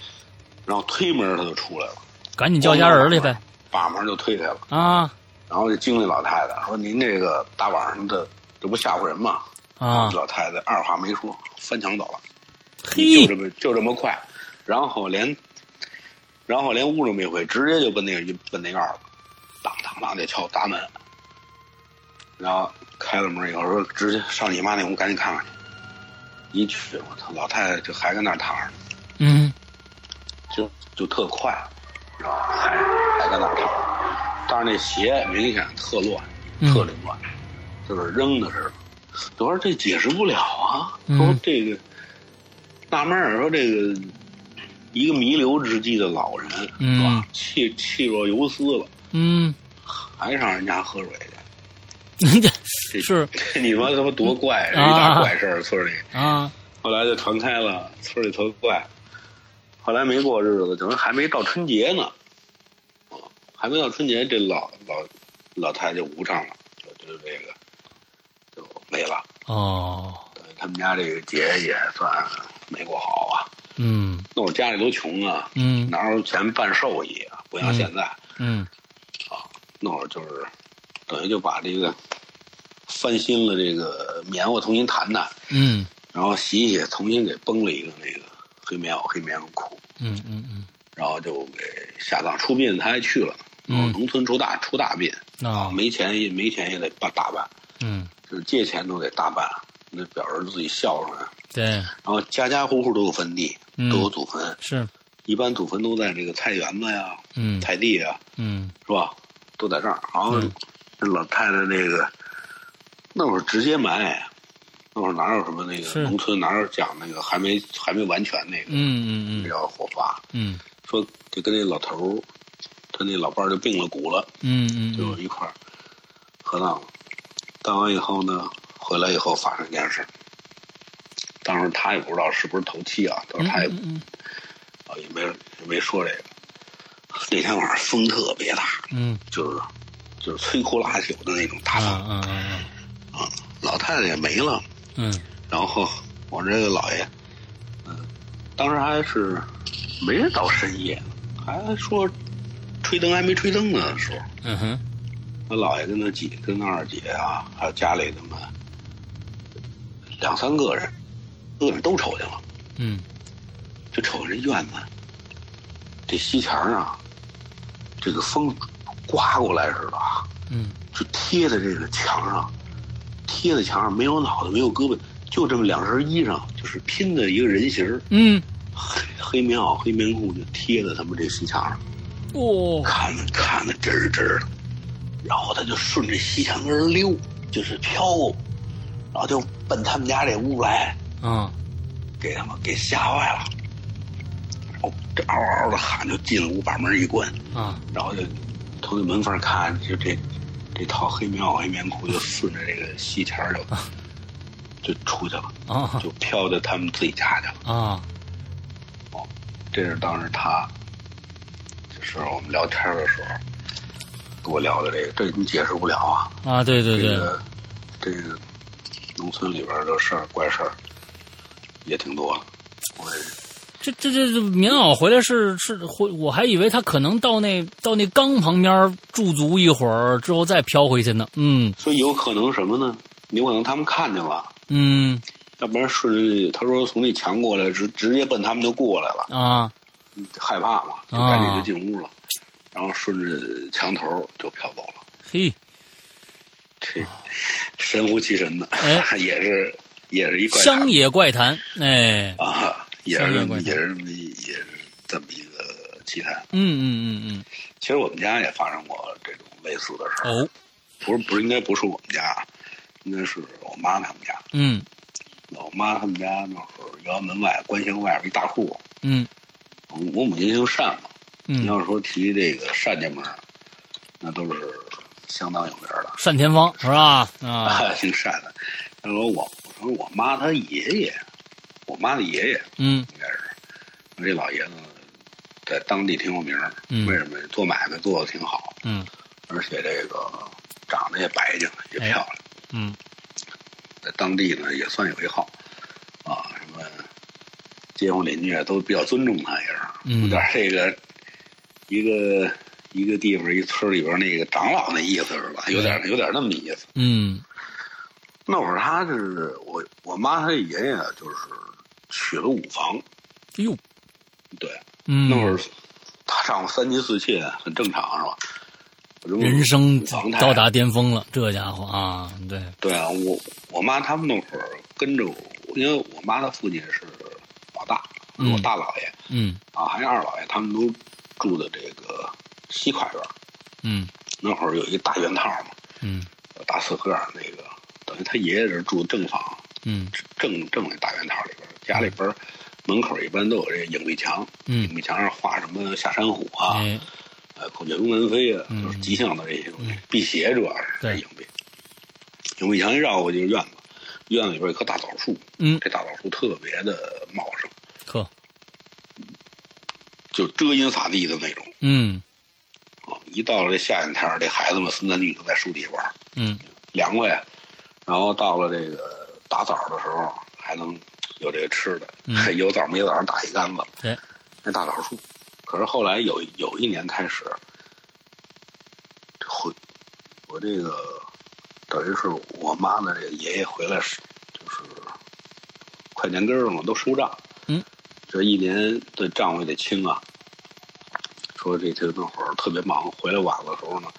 然后推门他就出来了，赶紧叫家人来呗。把门就推开了，啊，然后就惊那老太太说：“您这个大晚上的，这不吓唬人吗？”啊，老太太二话没说，翻墙走了，嘿就这，么就这么快，然后连，然后连屋都没回，直接就奔那个奔那院儿了，当当当就敲砸门，然后开了门以后说直接上你妈那屋赶紧看看去，一去我操，老太太就还在那儿躺着呢，嗯就就特快，然后还还在那儿躺着，但是那鞋明显特乱，嗯特凌乱，就是扔的似的。我说这解释不了啊，嗯说这个纳闷儿，说这个一个弥留之际的老人，嗯是吧？气气若游丝了，嗯，还上人家喝水去，这 是 你说他妈多怪，啊一大怪事儿，村里。啊，后来就传开了，村里头怪。后来没过日子，等于还没到春节呢，啊，还没到春节，这老老老太太就无常了，就就这个就没了。哦，他们家这个节也算没过好啊。嗯那会儿家里都穷啊，嗯哪有钱办寿衣啊？不像现在，嗯啊那会儿就是等于就把这个翻新了这个棉花重新弹弹，嗯然后洗洗，重新给崩了一个那个黑棉袄、黑棉裤。嗯嗯嗯，然后就给下葬出殡，他还去了。嗯农村出大出大殡啊，没钱也没钱也得办大办，嗯，就是借钱都得大办，那表示自己孝顺。对，然后家家户户都有坟地，嗯都有祖坟，是，一般祖坟都在这个菜园子呀、嗯菜地呀，嗯是吧？都在这儿。然后老太太那个那会儿直接埋，那会儿哪有什么那个农村哪有讲那个还没还没完全那个嗯嗯嗯要火化，嗯说就跟那老头儿，他那老伴儿就病了骨了。嗯嗯就一块儿合葬了。葬完以后呢，回来以后发生一件事。当时他也不知道是不是头七啊，当时他也、嗯啊也没也没说这个。那天晚上风特别大，嗯就是就是摧枯拉朽的那种大风，嗯嗯老太太也没了。嗯。然后我这个姥爷，嗯、当时还是没到深夜，还说吹灯还没吹灯呢的时候，嗯哼。我姥爷跟他姐、跟他二姐啊，还有家里他们两三个人，个人都瞅见了，嗯。就瞅着这院子，这西墙啊，这个风刮过来似的。啊，嗯。就贴在这个墙上，贴在墙上，没有脑袋，没有胳膊，就这么两身衣裳，就是拼的一个人形儿。嗯，黑黑棉袄、黑棉裤就贴在他们这西墙上，哦，看着看的真儿真儿的，然后他就顺着西墙根儿溜，就是飘，然后就奔他们家这屋来，嗯给他们给吓坏了，然后这嗷嗷的喊就进了屋，把门一关，啊。然后就从这门缝看，就这这套黑棉袄、黑棉裤就顺着这个西墙儿就就出去了，啊就飘到他们自己家去了。啊这是当时他，就是我们聊天的时候跟我聊的这个，这你解释不了啊。啊！对对对，这个这个农村里边的事儿、怪事儿也挺多的。我也这这这这棉袄回来是是回，我还以为他可能到那到那缸旁边驻足一会儿之后再飘回去呢。嗯所以有可能什么呢？有可能他们看见了，嗯要不然顺着他说从那墙过来，直直接奔他们就过来了，啊害怕嘛，就赶紧就进屋了，然后顺着墙头就飘走了。嘿这神乎其神的，哎 也是也是一怪乡野怪谈，哎，啊，也是也是也是这么一个奇谈。嗯嗯嗯嗯其实我们家也发生过这种类似的事嗯，儿，哦，不是不是应该不是我们家，应该是我妈他们家。嗯我妈他们家那会儿园门外关巷外边一大户，嗯我母亲姓单嘛。你嗯，要说提这个单家门，那都是相当有名的。单田芳是吧？啊，啊，姓单的。他说我，我说我妈她爷爷，我妈的爷爷嗯。应该是，这老爷子在当地挺有名儿，嗯为什么做买卖做的挺好，嗯而且这个长得也白净，也漂亮，嗯。在当地呢也算有一号，啊，什么街坊邻居啊都比较尊重他，也是，嗯。有点这个一个一个地方一村里边那个长老那意思是吧？有点有点那么意思。嗯。那会儿他是我我妈她爷爷就是娶了五房，哎呦，对，嗯，那会儿他丈夫三妻四妾很正常是吧？人生到达巅峰了，这家伙啊，对，对啊，我我妈他们那会儿跟着我，因为我妈的父亲是老大，嗯我大姥爷嗯。啊，还有二姥爷，他们都住的这个西跨院。嗯。那会儿有一个大院套嘛，嗯。大四合院那个，等于他爷爷是住正房，嗯。正正那大院套家里边门口一般都有这影壁墙，影嗯，壁墙上画什么下山虎啊，哎，呃，孔雀东南飞啊，嗯就是吉祥的这些东西嗯，辟邪主要是对影壁。影壁墙一绕过就是院子，院子里边有棵大枣树，嗯，这大枣树特别的茂盛，呵，就遮阴洒地的那种嗯啊。一到了这夏天天儿，这孩子们孙子女都在树底下玩儿，嗯凉快呀。然后到了这个打枣的时候，还能有这个吃的，嗯有枣没枣打一竿子。对，那大枣树，可是后来有有一年开始，回我这个等于是我妈的这个爷爷回来是就是快年根儿了嘛，都收账。嗯，这一年的账我也得清啊。说这这那会儿特别忙，回来晚的时候呢，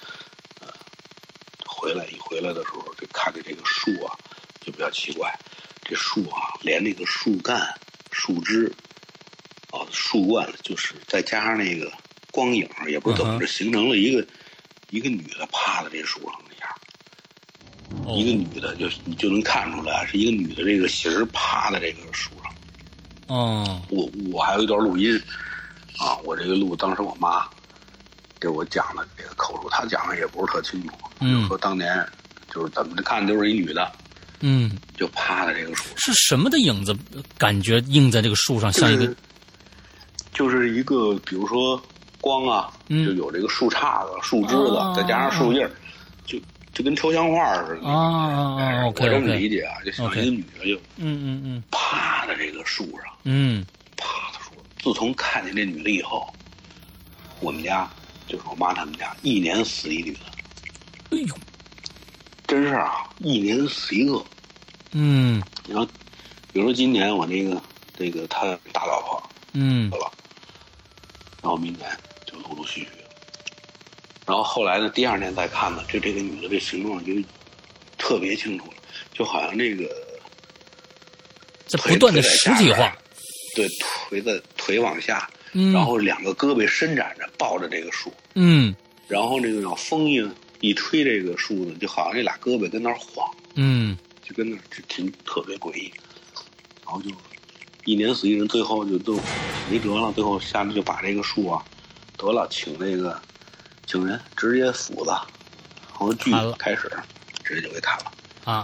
呃，回来一回来的时候，这看见这个树啊，就比较奇怪，这树啊，连那个树干、树枝啊、树冠，就是再加上那个光影，也不知道怎么着，形成了一个一个女的趴在这树上那样，哦。一个女的就你就能看出来是一个女的这个形儿趴在这个树上。哦，我我还有一段录音啊，我这个录当时我妈给我讲的这个口述，她讲的也不是特清楚，嗯。说当年就是怎么着看都是一女的嗯，就趴在这个树上，是什么的影子？感觉映在这个树上，像一个就是就是一个比如说光啊，嗯。就有这个树杈子、树枝子，啊再加上树叶儿，就就跟抽象画似的啊我这么理解啊，就像一个女的就嗯嗯嗯。趴在这个树上。嗯。啪的说，自从看见这女的以后，我们家就是我妈他们家一年死一女的，哎呦，真是啊，一年死一个。嗯。你说，比如说今年我那个这个他大老婆嗯。死了，然后明年就陆陆续续，然后后来呢，第二年再看呢，就这个女的这形状就特别清楚了，就好像这个在不断的实体化，对腿的腿往下，嗯，然后两个胳膊伸展着抱着这个树。嗯。然后这个让风一一推这个树呢，就好像这俩胳膊跟那儿晃，嗯就跟那儿就挺特别诡异。然后就一年死一人，最后就都没辙了，最后下面就把这个树啊，得了，请那个请人直接斧子，然后锯了开始，直接就给砍了。啊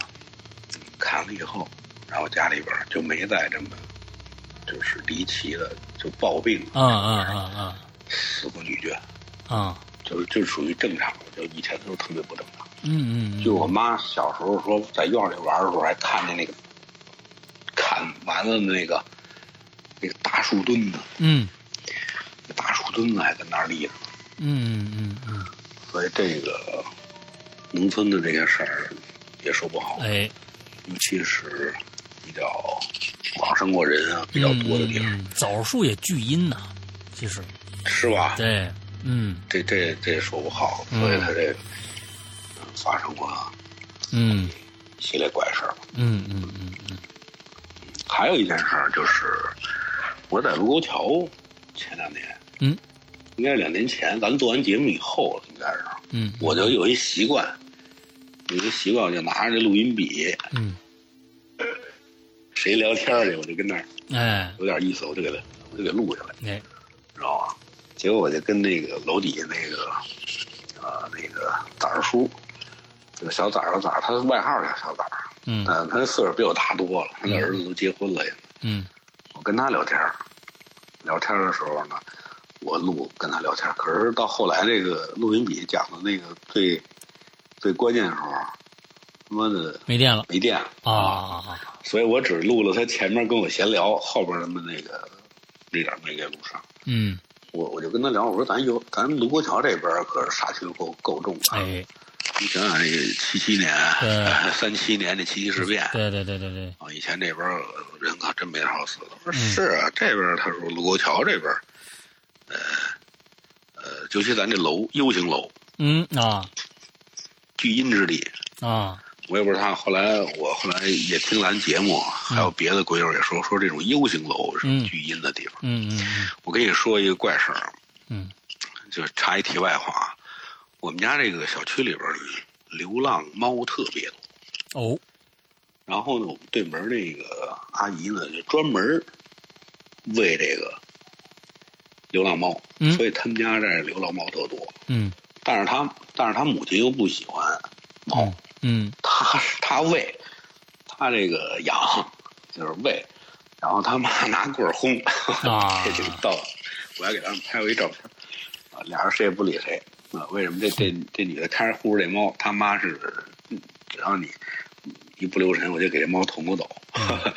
砍了以后，然后家里边就没再这么就是离奇的就暴病啊啊啊死过女眷，啊啊，就是就属于正常的，就以前都特别不正常。嗯嗯，就我妈小时候说，在院里玩的时候，还看见那个砍完了的那个那个大树墩子，嗯那大树墩子还在那儿立着。嗯嗯嗯，所以这个农村的这些事儿也说不好，哎，尤其是比较往生过人啊比较多的地方，嗯，嗯枣树也聚阴呐，其实是吧？对，嗯。这这这也说不好，所以他这嗯发生过嗯。一系列怪事儿。嗯嗯嗯嗯。还有一件事儿就是，我在卢沟桥前两年，嗯，应该是两年前，咱们做完节目以后了，应该是，嗯，我就有一习惯，有一个习惯，我就拿着这录音笔，嗯，谁聊天去，我就跟那儿哎。有点意思，我就给他，我就给录下来，哎，知道吧？结果我就跟那个楼底下那个，啊、那个崽儿叔，这个小崽儿的崽儿，他外号叫小崽儿，嗯嗯，他岁数比我大多了，他的儿子都结婚了也。嗯我跟他聊天儿，聊天儿的时候呢，我录跟他聊天儿。可是到后来这个录音笔讲的那个最最关键的时候，他妈的没电了没电了啊所以我只录了他前面跟我闲聊，后边他妈那个那点没给录上。嗯我我就跟他聊，我说咱有咱卢沟桥这边可是杀气够够重的。哎，你想想那个七七年、三七年的七七事变，对对对对对，啊，以前这边人可真没少死。我说是啊，这边他说卢沟桥这边，呃呃，尤其咱这楼 U 型楼，嗯啊，聚阴之地啊。我也不知道，后来我后来也听咱节目，还有别的鬼友也说说这种 U 型楼是聚阴的地方。嗯嗯嗯。我跟你说一个怪事儿。嗯。就插一题外话，我们家这个小区里边流浪猫特别多。哦。然后呢，我们对门那个阿姨呢，就专门喂这个流浪猫。嗯。所以他们家这流浪猫特多。嗯。但是他但是他母亲又不喜欢猫。嗯，他他喂，他这个养就是喂，然后他妈拿棍儿轰，啊，这挺逗。我还给他们拍过一照片，啊，俩人谁也不理谁啊？为什么这这这女的开始护着这猫，他妈是只要你一不留神，我就给这猫捅咕走。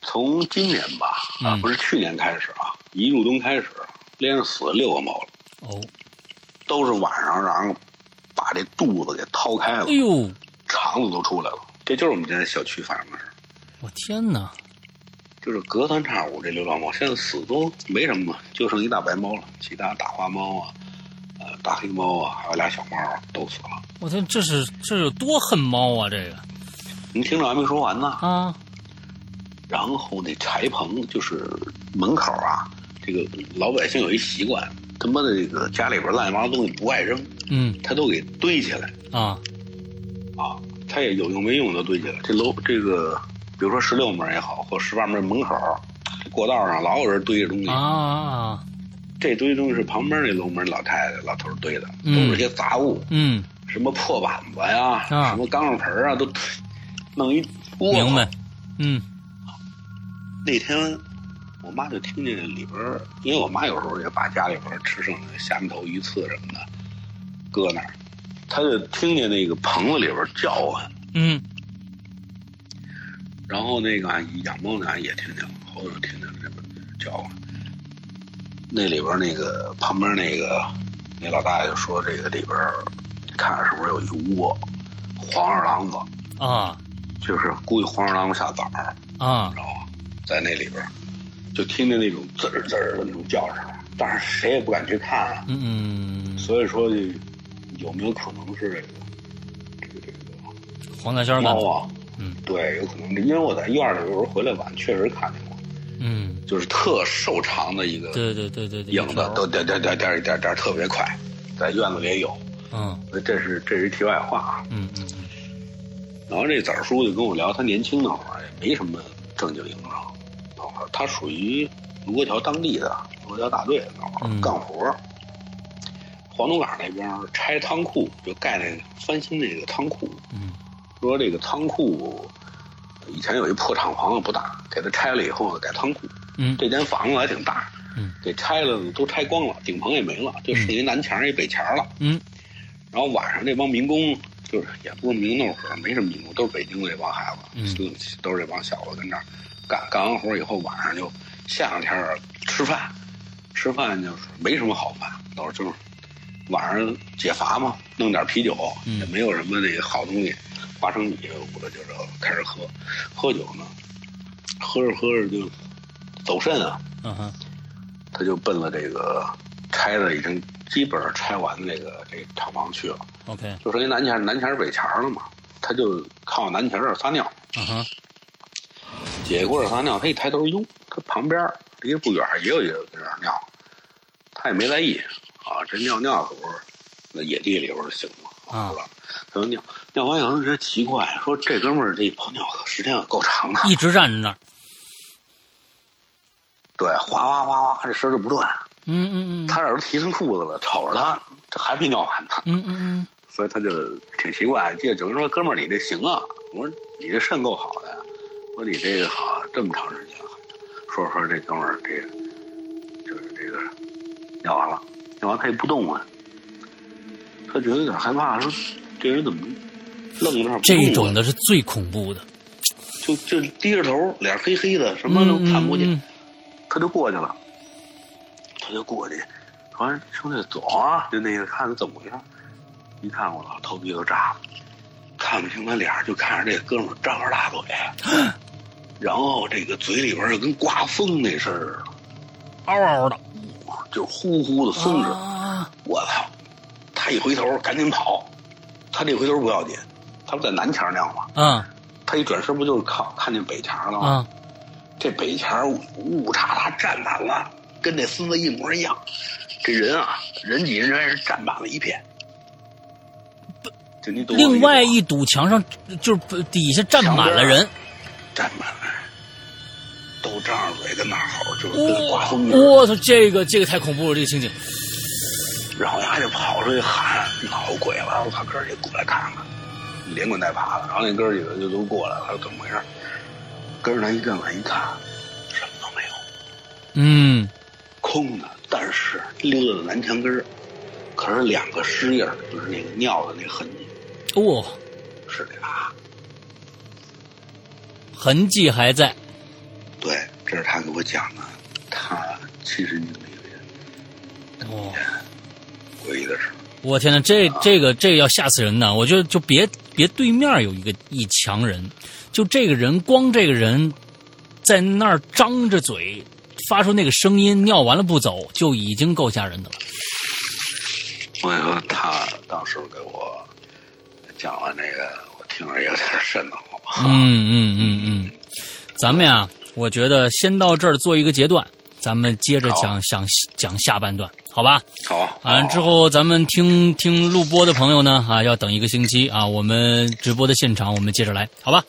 从今年吧，啊，不是去年开始啊，一入冬开始，连着死了六个猫了。哦，都是晚上，然后。把这肚子给掏开了，哎呦，肠子都出来了。这就是我们家小区发生的事我天哪！就是隔三差五这流浪猫，现在死都没什么，就剩一大白猫了，其他大花猫啊，呃，大黑猫啊，还有俩小猫都死了。我天，这是这有多恨猫啊！这个，你听着还没说完呢啊。然后那柴棚就是门口啊，这个老百姓有一习惯。他妈的，这个家里边乱七八糟东西不爱扔，嗯，他都给堆起来啊啊，他也有用没用都堆起来。这楼这个，比如说十六门也好，或十八门门口，过道上老有人堆着东西啊。这堆东西是旁边那楼门老太太老头堆的，都是些杂物，嗯，什么破板子呀，什么缸盆啊，都弄一窝。明白，嗯。那天。我妈就听见里边，因为我妈有时候也把家里边吃剩的虾米头、鱼刺什么的搁那儿，她就听见那个棚子里边叫唤。嗯。然后那个养猫的也听见了，后头听见了这个叫唤。那里边那个旁边那个那老大爷就说：“这个里边，你看是不是有一窝黄二郎子？啊，就是估计黄二郎子下崽儿啊，知道吗？在那里边。”就听见那种滋儿滋儿的那种叫声，但是谁也不敢去看啊。嗯所以说，有没有可能是这个这个这个黄大仙猫啊？嗯，对，有可能，因为我在院里有时候回来晚，确实看见过。嗯，就是特瘦长的一个，对对对对，影子都点点点点点点特别快，在院子里也有。嗯，这是这是题外话啊。嗯嗯嗯。然后这崽儿叔就跟我聊，他年轻那会儿也没什么正经营生。他属于卢沟桥当地的卢沟桥大队干活，黄土岗那边拆仓库，就盖那个翻新那个仓库。嗯，说这个仓库以前有一破厂房不大，给它拆了以后改仓库。嗯，这间房子还挺大。嗯，给拆了都拆光了，顶棚也没了，就剩一南墙一北墙了。嗯，然后晚上这帮民工就是也不是民工，那会儿没什么民工，都是北京的这帮孩子，嗯，都是这帮小子跟那儿。干干完活以后，晚上就下两天吃饭，吃饭就是没什么好饭，都是就是晚上解乏嘛，弄点啤酒，也没有什么那个好东西，花生米捂着就是开始喝，喝酒呢，喝着喝着就走肾啊，嗯哼，他就奔了这个拆了已经基本上拆完那个这厂房去了，OK，就剩一南墙南墙北墙了嘛，他就靠南墙这儿撒尿，嗯哼。解过这撒尿，他一抬头，哟，他旁边离得不远也有一个在那尿，他也没在意啊。这尿尿的时候，那野地里边就行了啊。他说尿尿完以后，觉得奇怪，说这哥们儿这一泡尿时间可够长的，一直站在那儿。对，哗哗哗哗，这声就不断。嗯嗯嗯。他这都提上裤子了，瞅着他，这还没尿完呢。嗯嗯嗯。所以他就挺奇怪，这就就说哥们儿，你这行啊？我说你这肾够好的。说你这个好这么长时间了，说说这哥们儿这个就是这个尿完了，尿完他也不动啊，他觉得有点害怕，说这人怎么愣在那儿？这种的是最恐怖的，就就低着头，脸黑黑的，什么都看不见，他就过去了，他就过去说：“兄弟，走啊！”就那个看他怎么回事，一看我操，头皮都炸了，看不清他脸，就看着这哥们儿张着大嘴，然后这个嘴里边就跟刮风那似的，嗷嗷的，就呼呼的风声。啊我操！他一回头赶紧跑，他这回头不要紧，他不在南墙尿吗？啊他一转身不就是靠看见北墙了吗？啊！这北墙呜叉叉站满了，跟那孙子一模一样。这人啊，人挤人是站满了一片。就你另外一堵墙上就是底下站满了人，站满了人，都张着嘴跟那儿吼，就跟刮风似的。我操，这个这个太恐怖了，这个情景。然后他就跑出去喊：“老鬼了！我操，哥儿几个过来看看！”连滚带爬的，然后那哥儿几个就都过来了，说怎么回事？哥儿咱一进来一看，什么都没有，嗯，空的，但是溜到南墙根儿，可是两个尸印，就是那个尿的那痕迹，哇、是俩。痕迹还在。对，这是他给我讲的，他亲身经历的哦，诡异的事。我天呐，这这个这个要吓死人呐！我觉得就别别对面有一个一强人，就这个人光这个人在那儿张着嘴发出那个声音，尿完了不走，就已经够吓人的了。我跟你说，他当时给我讲完这个，我听着有点瘆得慌。嗯嗯嗯嗯，咱们呀，我觉得先到这儿做一个阶段，咱们接着讲讲讲下半段，好吧？好，完了之后，咱们听听录播的朋友呢，啊，要等一个星期啊，我们直播的现场我们接着来，好吧？